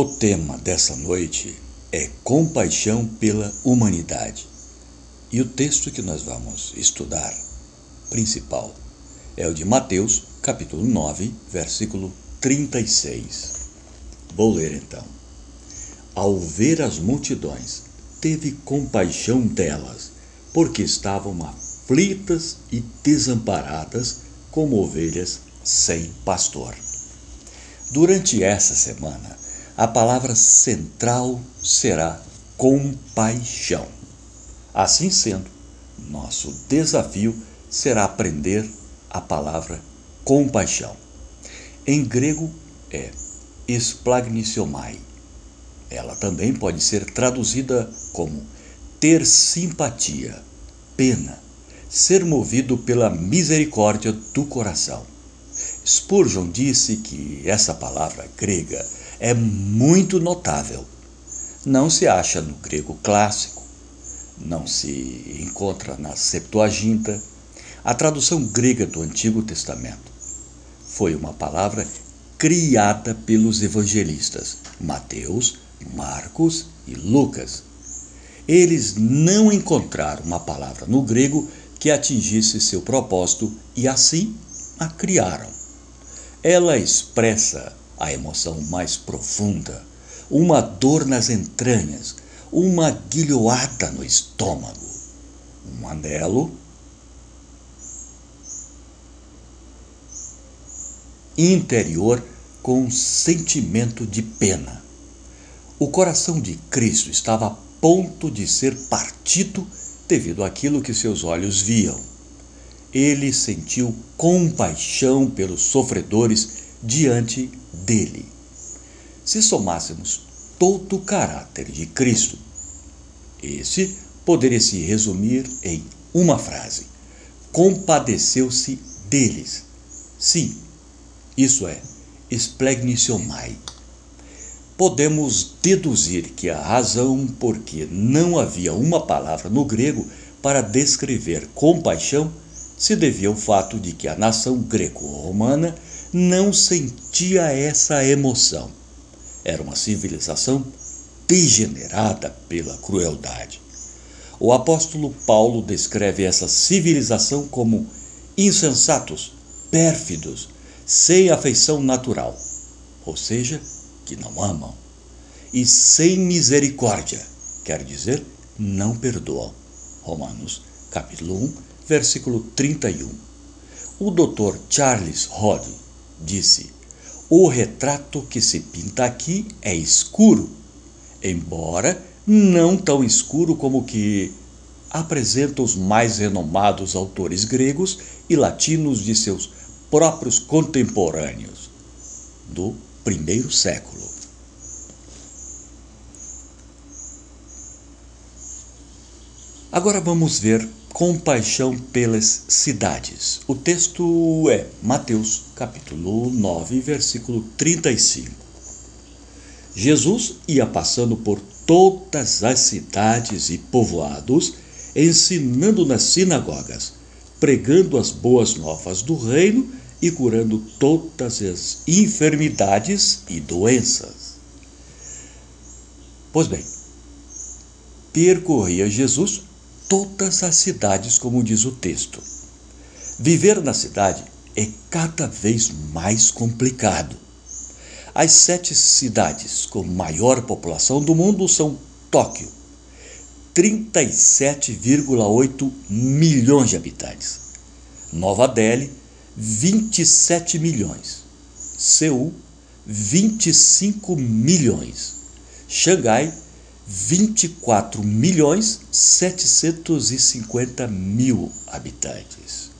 O tema dessa noite é compaixão pela humanidade. E o texto que nós vamos estudar, principal, é o de Mateus, capítulo 9, versículo 36. Vou ler então. Ao ver as multidões, teve compaixão delas, porque estavam aflitas e desamparadas como ovelhas sem pastor. Durante essa semana, a palavra central será compaixão. Assim sendo, nosso desafio será aprender a palavra compaixão. Em grego é esplagniciomai. Ela também pode ser traduzida como ter simpatia, pena, ser movido pela misericórdia do coração. Spurgeon disse que essa palavra grega é muito notável. Não se acha no grego clássico, não se encontra na Septuaginta, a tradução grega do Antigo Testamento. Foi uma palavra criada pelos evangelistas Mateus, Marcos e Lucas. Eles não encontraram uma palavra no grego que atingisse seu propósito e assim a criaram. Ela expressa a emoção mais profunda, uma dor nas entranhas, uma guilhoada no estômago, um anelo interior com sentimento de pena. O coração de Cristo estava a ponto de ser partido devido àquilo que seus olhos viam. Ele sentiu compaixão pelos sofredores diante dele. Se somássemos todo o caráter de Cristo, esse poderia se resumir em uma frase: compadeceu-se deles. Sim, isso é, esplagnicionai. Podemos deduzir que a razão por que não havia uma palavra no grego para descrever compaixão se devia ao fato de que a nação greco-romana não sentia essa emoção. Era uma civilização degenerada pela crueldade. O apóstolo Paulo descreve essa civilização como insensatos, pérfidos, sem afeição natural, ou seja, que não amam, e sem misericórdia, quer dizer, não perdoam. Romanos, capítulo 1, versículo 31. O Dr. Charles Hodge disse: O retrato que se pinta aqui é escuro, embora não tão escuro como o que apresenta os mais renomados autores gregos e latinos de seus próprios contemporâneos do primeiro século. Agora vamos ver compaixão pelas cidades. O texto é Mateus, capítulo 9, versículo 35. Jesus ia passando por todas as cidades e povoados, ensinando nas sinagogas, pregando as boas novas do reino e curando todas as enfermidades e doenças. Pois bem, percorria Jesus todas as cidades, como diz o texto. Viver na cidade é cada vez mais complicado. As sete cidades com maior população do mundo são Tóquio, 37,8 milhões de habitantes. Nova Delhi, 27 milhões. Seul, 25 milhões. Xangai, 24 milhões 750 mil habitantes.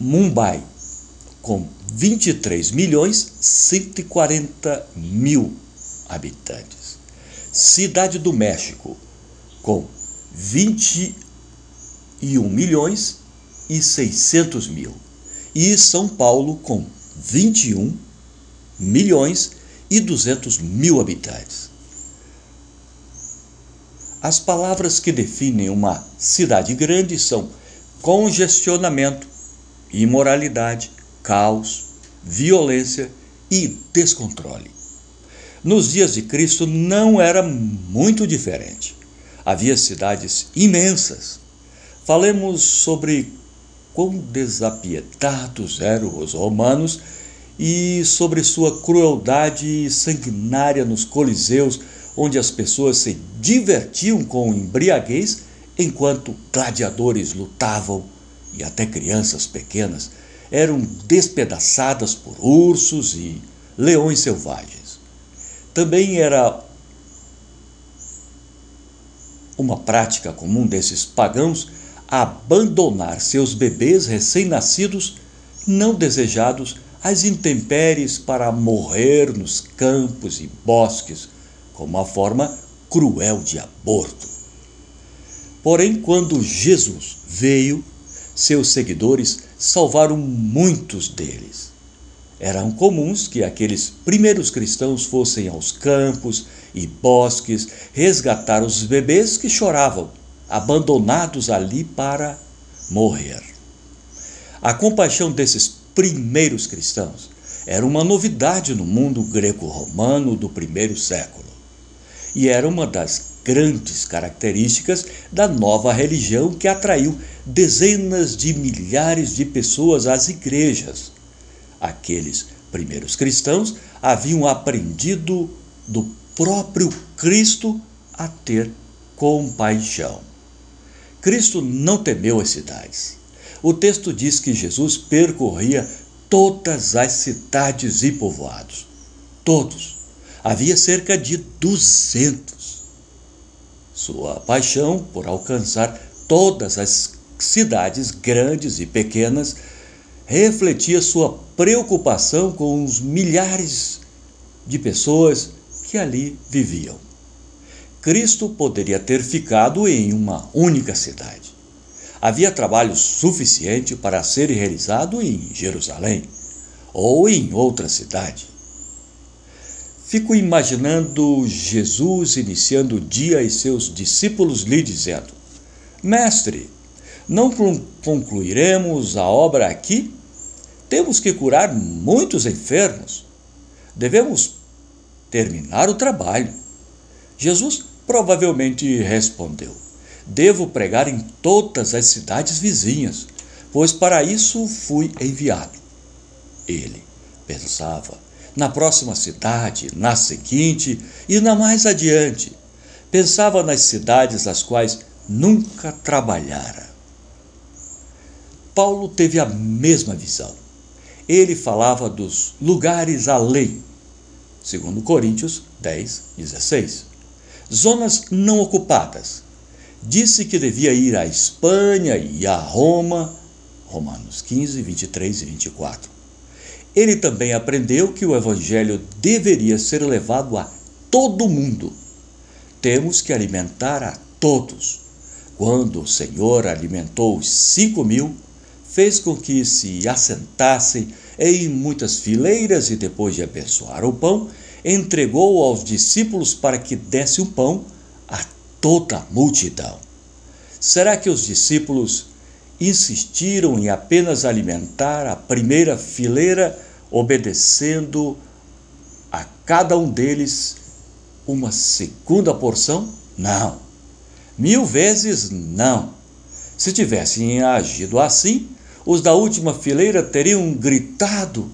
Mumbai, com 23 milhões 140 mil habitantes. Cidade do México, com 21 milhões e 600 mil. E São Paulo, com 21 milhões e 200 mil habitantes. As palavras que definem uma cidade grande são congestionamento, imoralidade, caos, violência e descontrole. Nos dias de Cristo não era muito diferente. Havia cidades imensas. Falemos sobre quão desapietados eram os romanos e sobre sua crueldade sanguinária nos coliseus, onde as pessoas se divertiam com embriaguez enquanto gladiadores lutavam e até crianças pequenas eram despedaçadas por ursos e leões selvagens. Também era uma prática comum desses pagãos abandonar seus bebês recém-nascidos não desejados às intempéries para morrer nos campos e bosques, como uma forma cruel de aborto. Porém, quando Jesus veio, seus seguidores salvaram muitos deles. Eram comuns que aqueles primeiros cristãos fossem aos campos e bosques resgatar os bebês que choravam, abandonados ali para morrer. A compaixão desses primeiros cristãos era uma novidade no mundo greco-romano do primeiro século. E era uma das grandes características da nova religião que atraiu dezenas de milhares de pessoas às igrejas. Aqueles primeiros cristãos haviam aprendido do próprio Cristo a ter compaixão. Cristo não temeu as cidades. O texto diz que Jesus percorria todas as cidades e povoados. Todos. Havia cerca de duzentos. Sua paixão por alcançar todas as cidades grandes e pequenas refletia sua preocupação com os milhares de pessoas que ali viviam. Cristo poderia ter ficado em uma única cidade. Havia trabalho suficiente para ser realizado em Jerusalém ou em outra cidade. Fico imaginando Jesus iniciando o dia e seus discípulos lhe dizendo: Mestre, não concluiremos a obra aqui? Temos que curar muitos enfermos. Devemos terminar o trabalho. Jesus provavelmente respondeu: Devo pregar em todas as cidades vizinhas, pois para isso fui enviado. Ele pensava na próxima cidade, na seguinte e na mais adiante. Pensava nas cidades as quais nunca trabalhara. Paulo teve a mesma visão. Ele falava dos lugares além, segundo Coríntios 10, 16. Zonas não ocupadas. Disse que devia ir à Espanha e a Roma, Romanos 15, 23 e 24 ele também aprendeu que o Evangelho deveria ser levado a todo mundo. Temos que alimentar a todos. Quando o Senhor alimentou os cinco mil, fez com que se assentassem em muitas fileiras e depois de abençoar o pão, entregou aos discípulos para que desse o pão toda a multidão. Será que os discípulos insistiram em apenas alimentar a primeira fileira, obedecendo a cada um deles uma segunda porção? Não. Mil vezes não. Se tivessem agido assim, os da última fileira teriam gritado: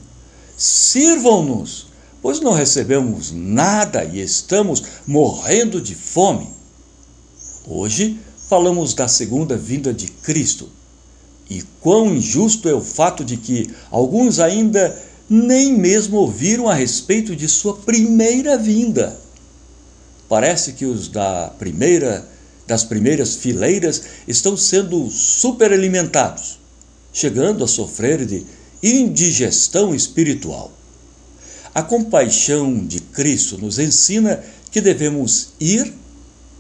Sirvam-nos, pois não recebemos nada e estamos morrendo de fome. Hoje falamos da segunda vinda de Cristo e quão injusto é o fato de que alguns ainda nem mesmo ouviram a respeito de sua primeira vinda. Parece que os da primeira das primeiras fileiras estão sendo superalimentados, chegando a sofrer de indigestão espiritual. A compaixão de Cristo nos ensina que devemos ir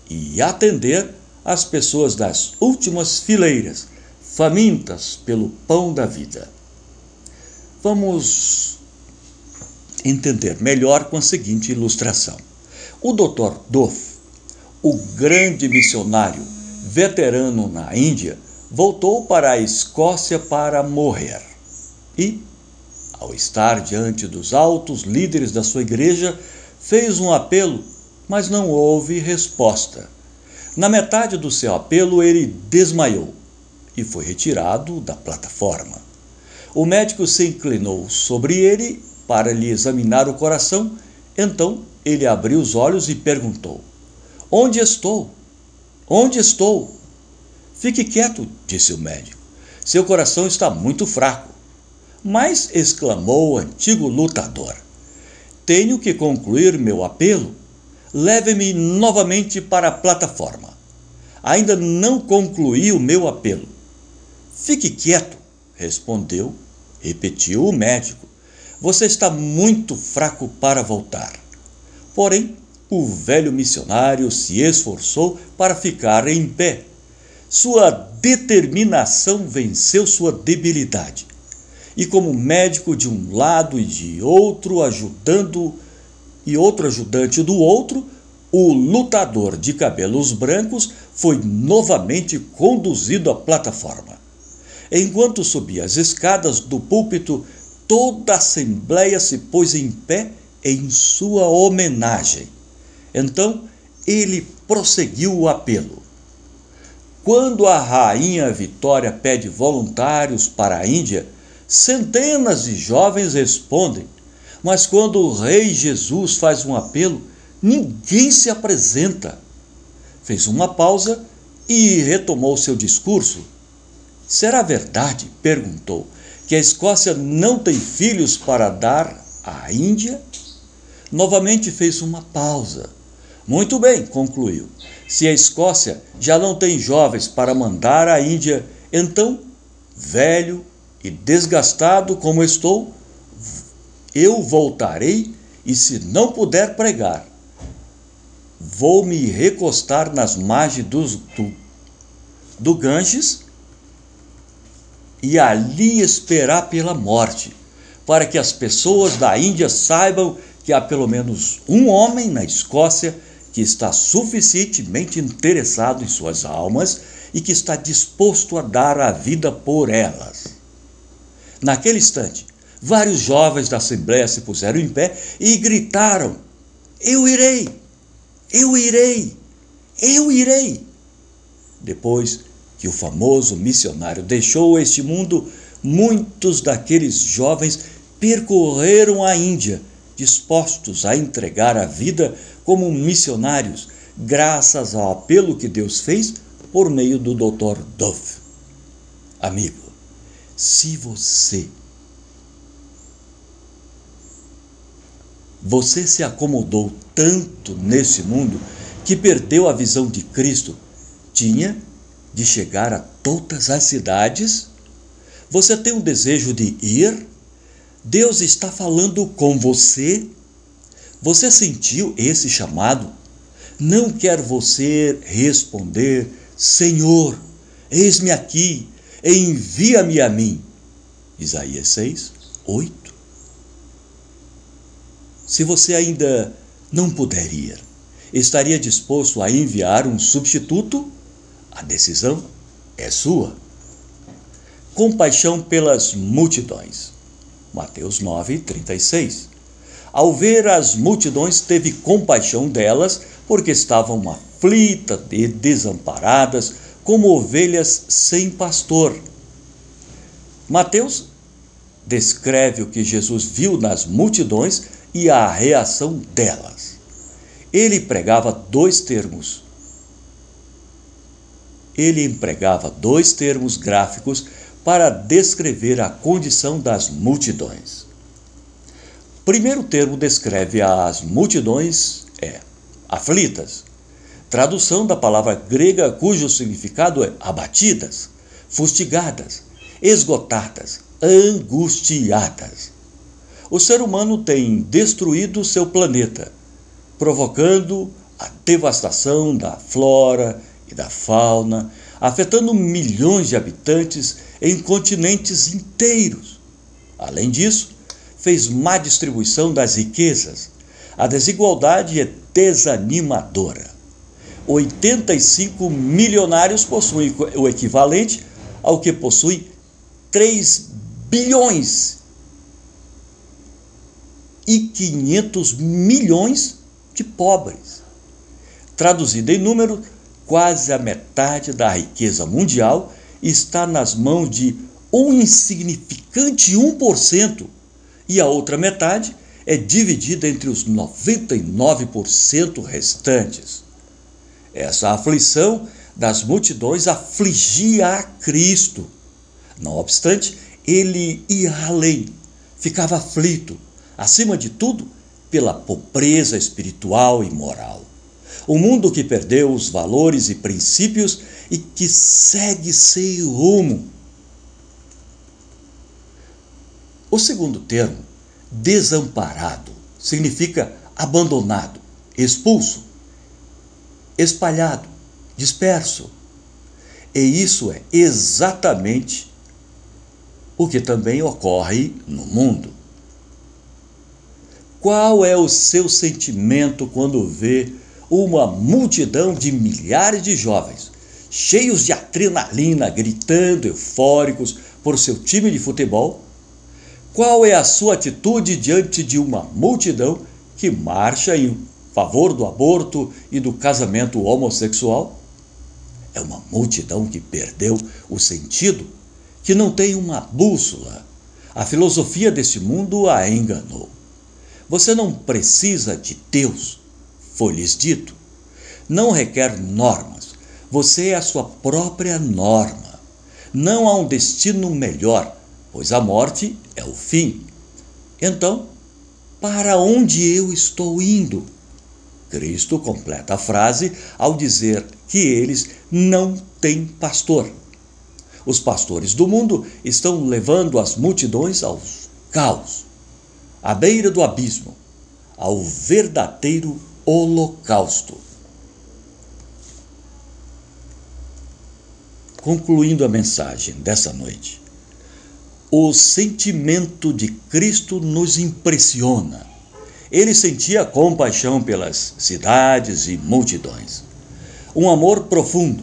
e atender as pessoas das últimas fileiras famintas pelo pão da vida. Vamos entender melhor com a seguinte ilustração. O Dr. Duff, o grande missionário veterano na Índia, voltou para a Escócia para morrer. E, ao estar diante dos altos líderes da sua igreja, fez um apelo, mas não houve resposta. Na metade do seu apelo, ele desmaiou e foi retirado da plataforma. O médico se inclinou sobre ele para lhe examinar o coração. Então ele abriu os olhos e perguntou: Onde estou? Onde estou? Fique quieto, disse o médico. Seu coração está muito fraco. Mas, exclamou o antigo lutador, tenho que concluir meu apelo. Leve-me novamente para a plataforma. Ainda não concluí o meu apelo. Fique quieto, respondeu, repetiu o médico. Você está muito fraco para voltar. Porém, o velho missionário se esforçou para ficar em pé. Sua determinação venceu sua debilidade. E como médico de um lado e de outro, ajudando e outro ajudante do outro, o lutador de cabelos brancos foi novamente conduzido à plataforma. Enquanto subia as escadas do púlpito, toda a assembleia se pôs em pé em sua homenagem. Então ele prosseguiu o apelo. Quando a rainha Vitória pede voluntários para a Índia, centenas de jovens respondem. Mas quando o rei Jesus faz um apelo, ninguém se apresenta. Fez uma pausa e retomou seu discurso Será verdade, perguntou, que a Escócia não tem filhos para dar à Índia? Novamente fez uma pausa. Muito bem, concluiu. Se a Escócia já não tem jovens para mandar à Índia, então, velho e desgastado como estou, eu voltarei e, se não puder pregar, vou me recostar nas margens do, do, do Ganges e ali esperar pela morte, para que as pessoas da Índia saibam que há pelo menos um homem na Escócia que está suficientemente interessado em suas almas e que está disposto a dar a vida por elas. Naquele instante, vários jovens da Assembleia se puseram em pé e gritaram: Eu irei! Eu irei! Eu irei! Depois que o famoso missionário deixou este mundo, muitos daqueles jovens percorreram a Índia, dispostos a entregar a vida como missionários, graças ao apelo que Deus fez por meio do Dr. Duff. Amigo, se você você se acomodou tanto nesse mundo que perdeu a visão de Cristo, tinha de chegar a todas as cidades? Você tem um desejo de ir? Deus está falando com você? Você sentiu esse chamado? Não quer você responder: Senhor, eis-me aqui, envia-me a mim. Isaías 6, 8. Se você ainda não puder ir, estaria disposto a enviar um substituto? A decisão é sua. Compaixão pelas multidões. Mateus 9, 36. Ao ver as multidões, teve compaixão delas, porque estavam aflitas e desamparadas, como ovelhas sem pastor. Mateus descreve o que Jesus viu nas multidões e a reação delas. Ele pregava dois termos: ele empregava dois termos gráficos para descrever a condição das multidões. Primeiro termo descreve as multidões é aflitas, tradução da palavra grega cujo significado é abatidas, fustigadas, esgotadas, angustiadas. O ser humano tem destruído seu planeta, provocando a devastação da flora e da fauna, afetando milhões de habitantes em continentes inteiros. Além disso, fez má distribuição das riquezas. A desigualdade é desanimadora. 85 milionários possuem o equivalente ao que possui 3 bilhões e 500 milhões de pobres. Traduzido em número, quase a metade da riqueza mundial está nas mãos de um insignificante 1%, e a outra metade é dividida entre os 99% restantes. Essa aflição das multidões afligia a Cristo. Não obstante, ele ia além, ficava aflito, acima de tudo, pela pobreza espiritual e moral. O mundo que perdeu os valores e princípios e que segue sem rumo. O segundo termo, desamparado, significa abandonado, expulso, espalhado, disperso. E isso é exatamente o que também ocorre no mundo. Qual é o seu sentimento quando vê uma multidão de milhares de jovens, cheios de adrenalina, gritando, eufóricos por seu time de futebol? Qual é a sua atitude diante de uma multidão que marcha em favor do aborto e do casamento homossexual? É uma multidão que perdeu o sentido, que não tem uma bússola. A filosofia desse mundo a enganou. Você não precisa de Deus foi-lhes dito. Não requer normas, você é a sua própria norma. Não há um destino melhor, pois a morte é o fim. Então, para onde eu estou indo? Cristo completa a frase ao dizer que eles não têm pastor. Os pastores do mundo estão levando as multidões ao caos, à beira do abismo, ao verdadeiro holocausto. Concluindo a mensagem dessa noite, o sentimento de Cristo nos impressiona. Ele sentia compaixão pelas cidades e multidões. Um amor profundo,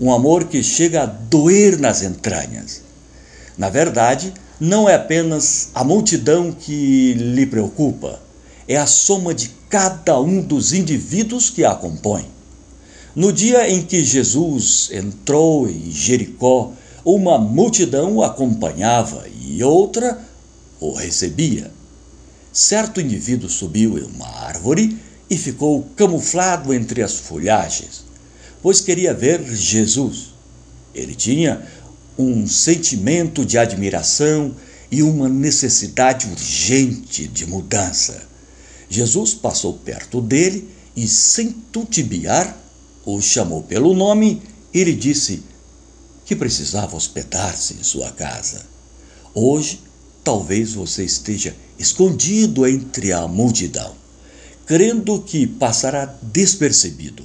um amor que chega a doer nas entranhas. Na verdade, não é apenas a multidão que lhe preocupa, é a soma de cada um dos indivíduos que a compõem. No dia em que Jesus entrou em Jericó, uma multidão o acompanhava e outra o recebia. Certo indivíduo subiu em uma árvore e ficou camuflado entre as folhagens, pois queria ver Jesus. Ele tinha um sentimento de admiração e uma necessidade urgente de mudança. Jesus passou perto dele e, sem tutibiar, o chamou pelo nome e lhe disse que precisava hospedar-se em sua casa. Hoje, talvez você esteja escondido entre a multidão, crendo que passará despercebido.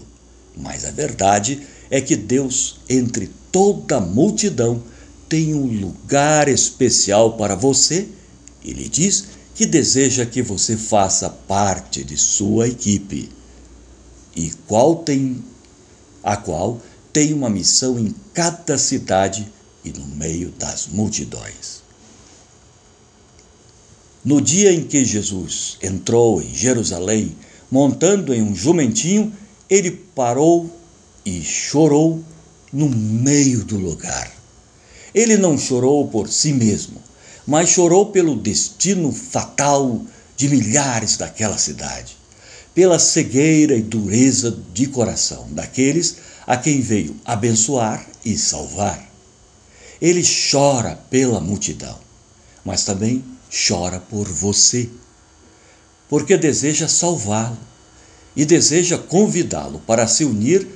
Mas a verdade é que Deus, entre toda a multidão, tem um lugar especial para você e lhe diz que deseja que você faça parte de sua equipe e qual tem a qual tem uma missão em cada cidade e no meio das multidões. No dia em que Jesus entrou em Jerusalém, montando em um jumentinho, ele parou e chorou no meio do lugar. Ele não chorou por si mesmo, mas chorou pelo destino fatal de milhares daquela cidade, pela cegueira e dureza de coração daqueles a quem veio abençoar e salvar. Ele chora pela multidão, mas também chora por você, porque deseja salvá-lo e deseja convidá-lo para se unir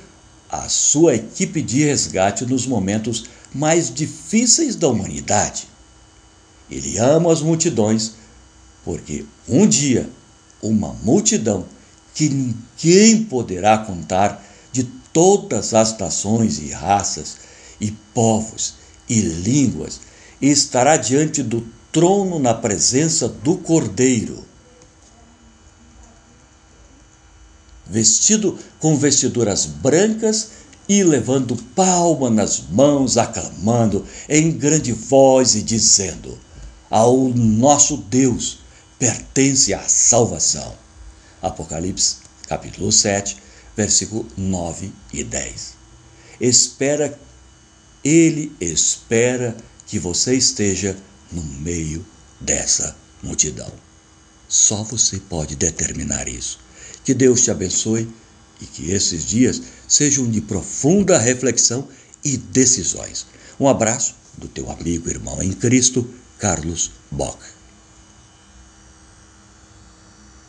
à sua equipe de resgate nos momentos mais difíceis da humanidade. Ele ama as multidões, porque um dia uma multidão que ninguém poderá contar de todas as nações e raças e povos e línguas estará diante do trono na presença do Cordeiro. Vestido com vestiduras brancas e levando palma nas mãos, aclamando em grande voz e dizendo: ao nosso Deus pertence à salvação. Apocalipse, capítulo 7, versículo 9 e 10. Espera, ele espera que você esteja no meio dessa multidão. Só você pode determinar isso. Que Deus te abençoe e que esses dias sejam de profunda reflexão e decisões. Um abraço do teu amigo irmão em Cristo, Carlos Bock.